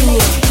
Continuum.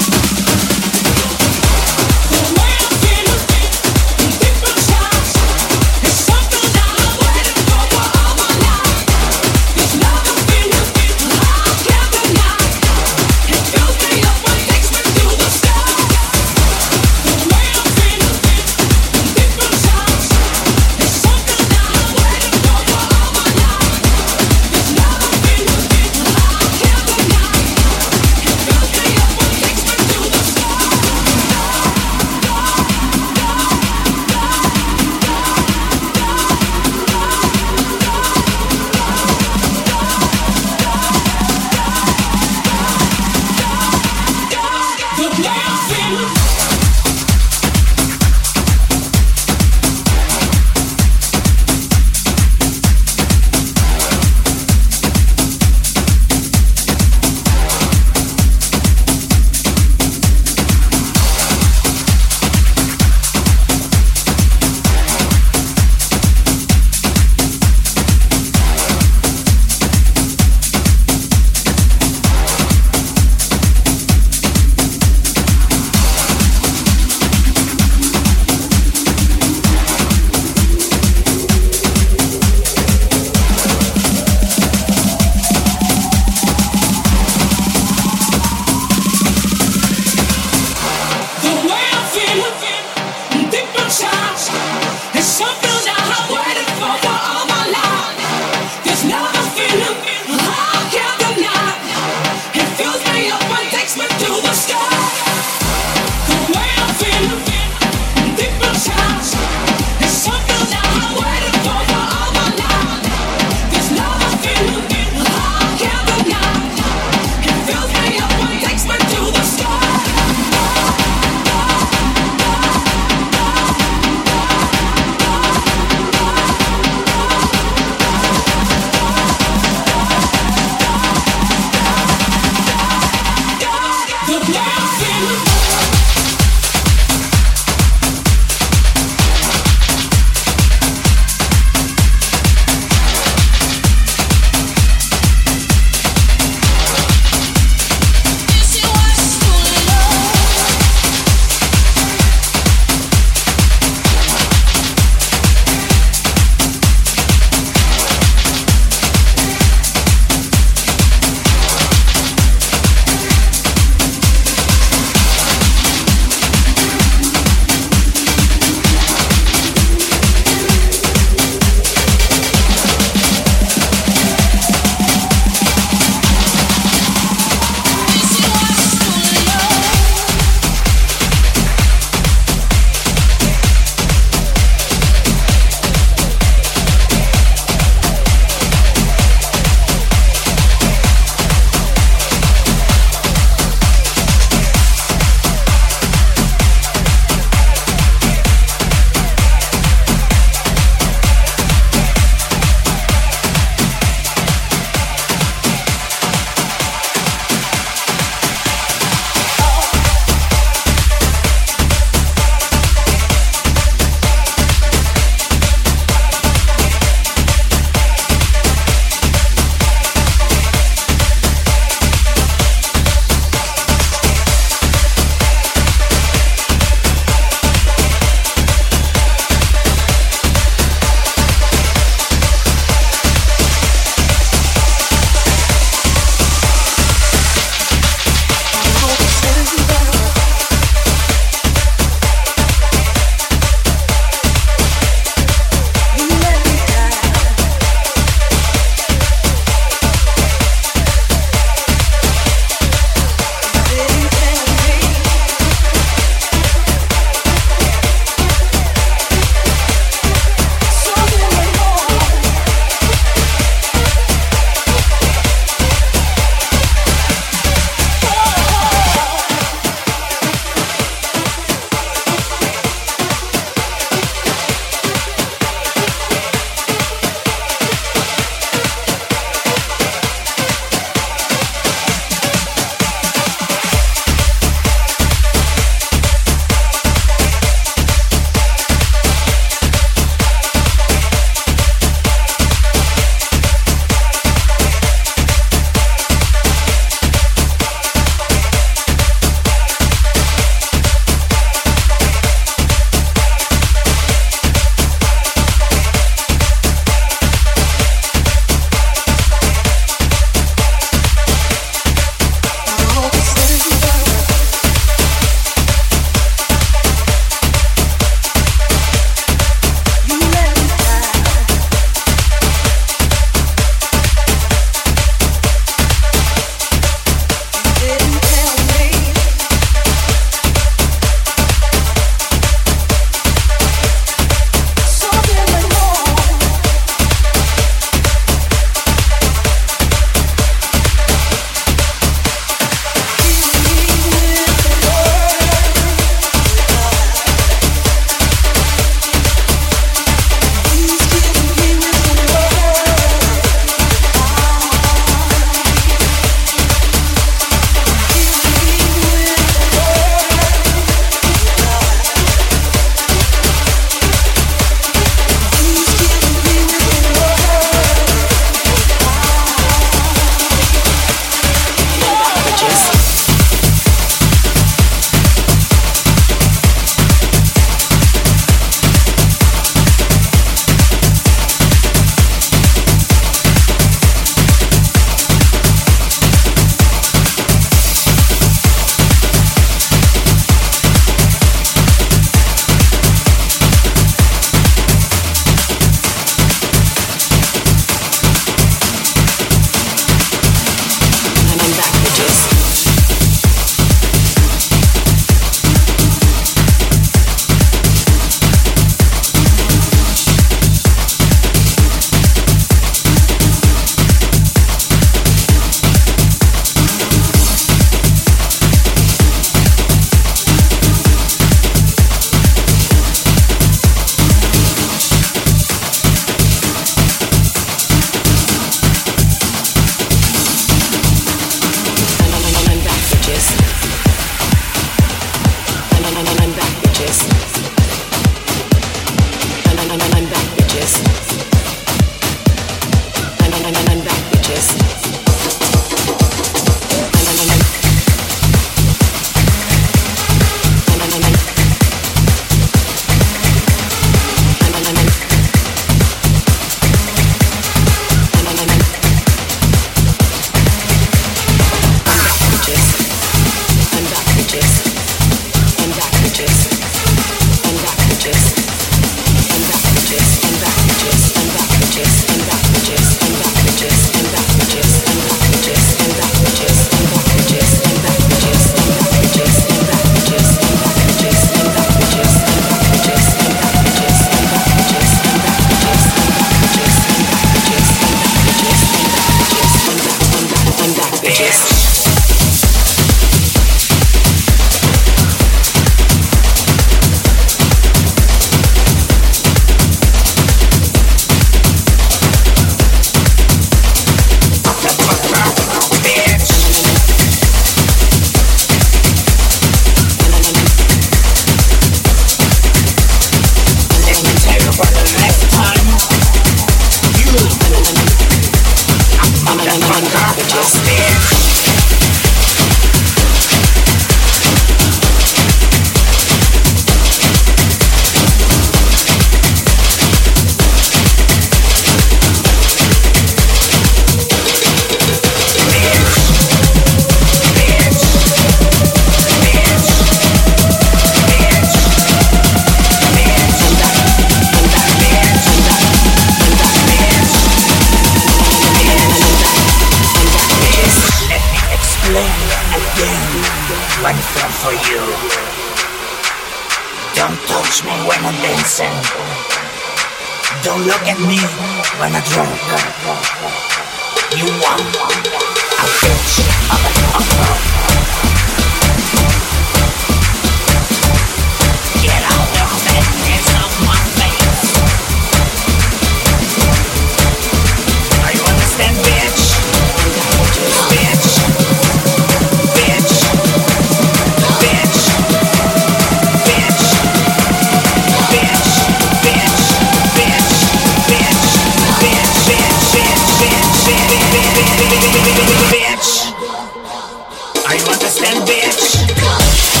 it should go.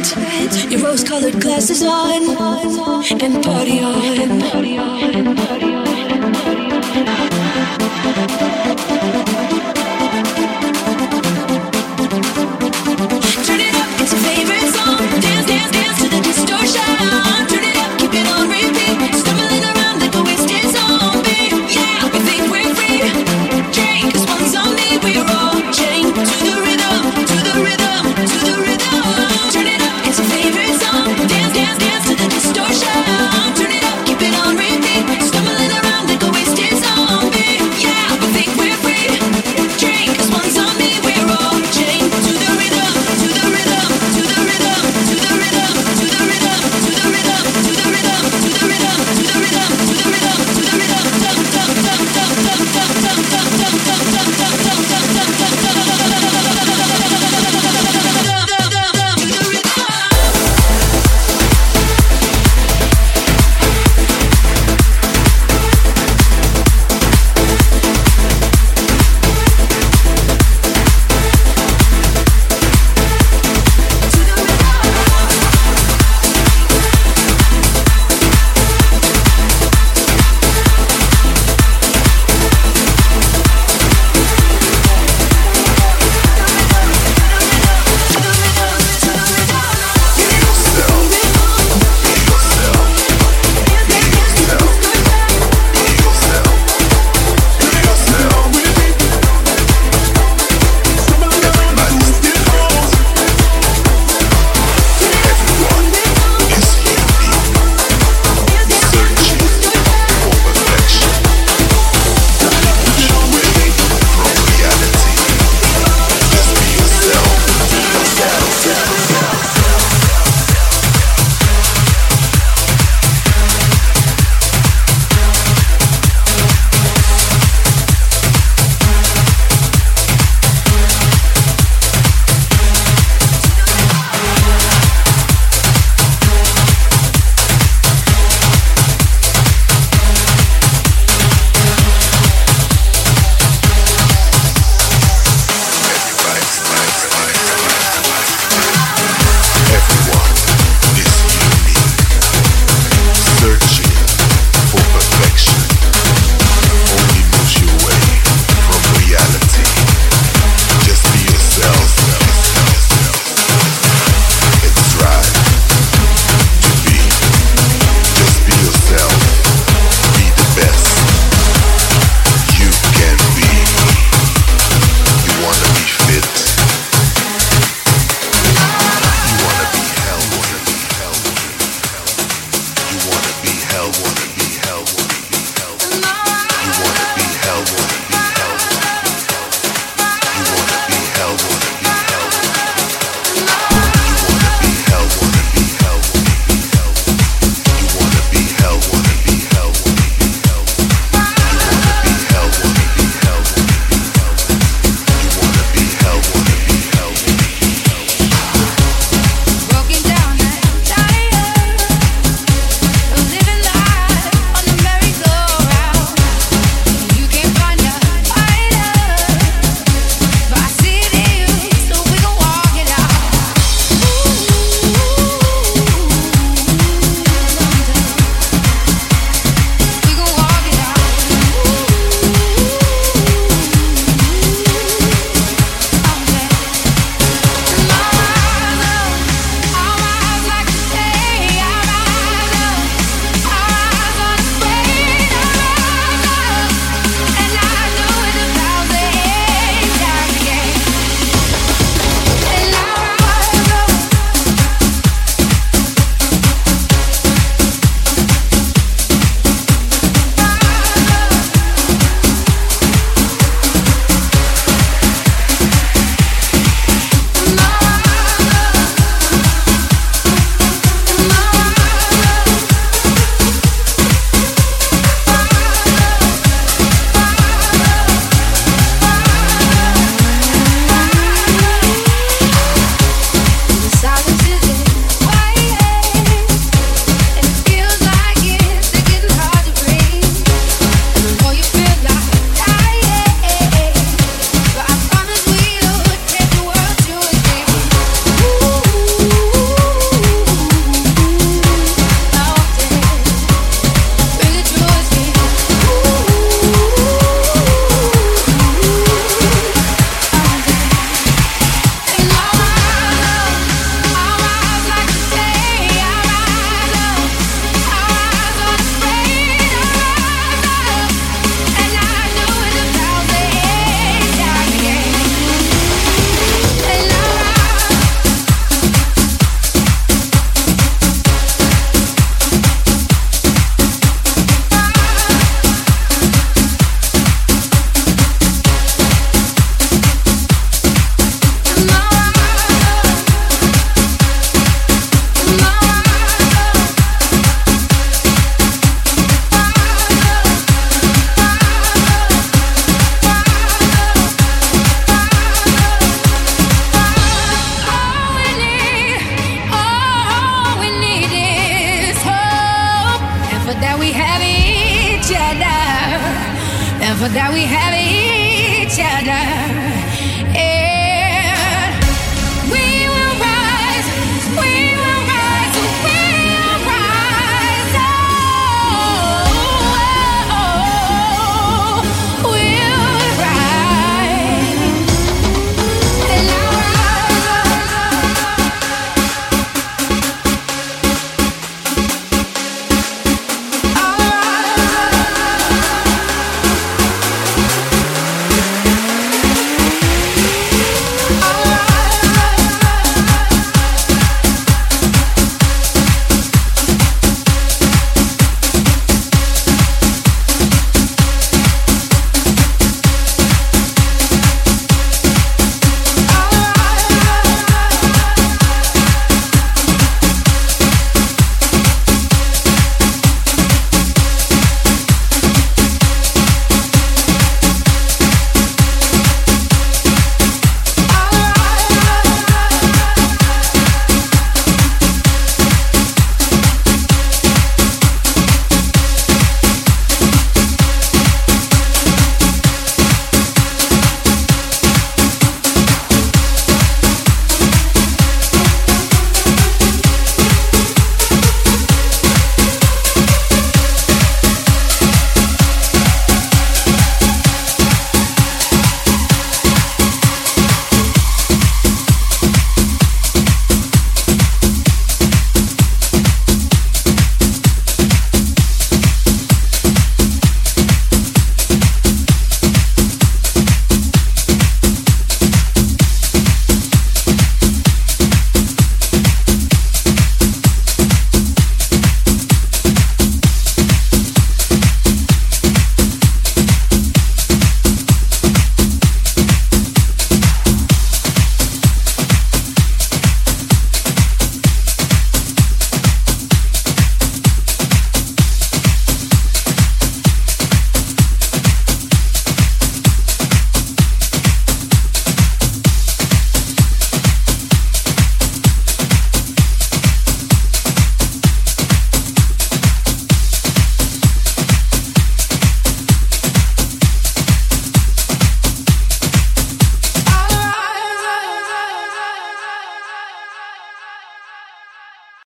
night. Your rose colored glasses on and party on. On, and party on.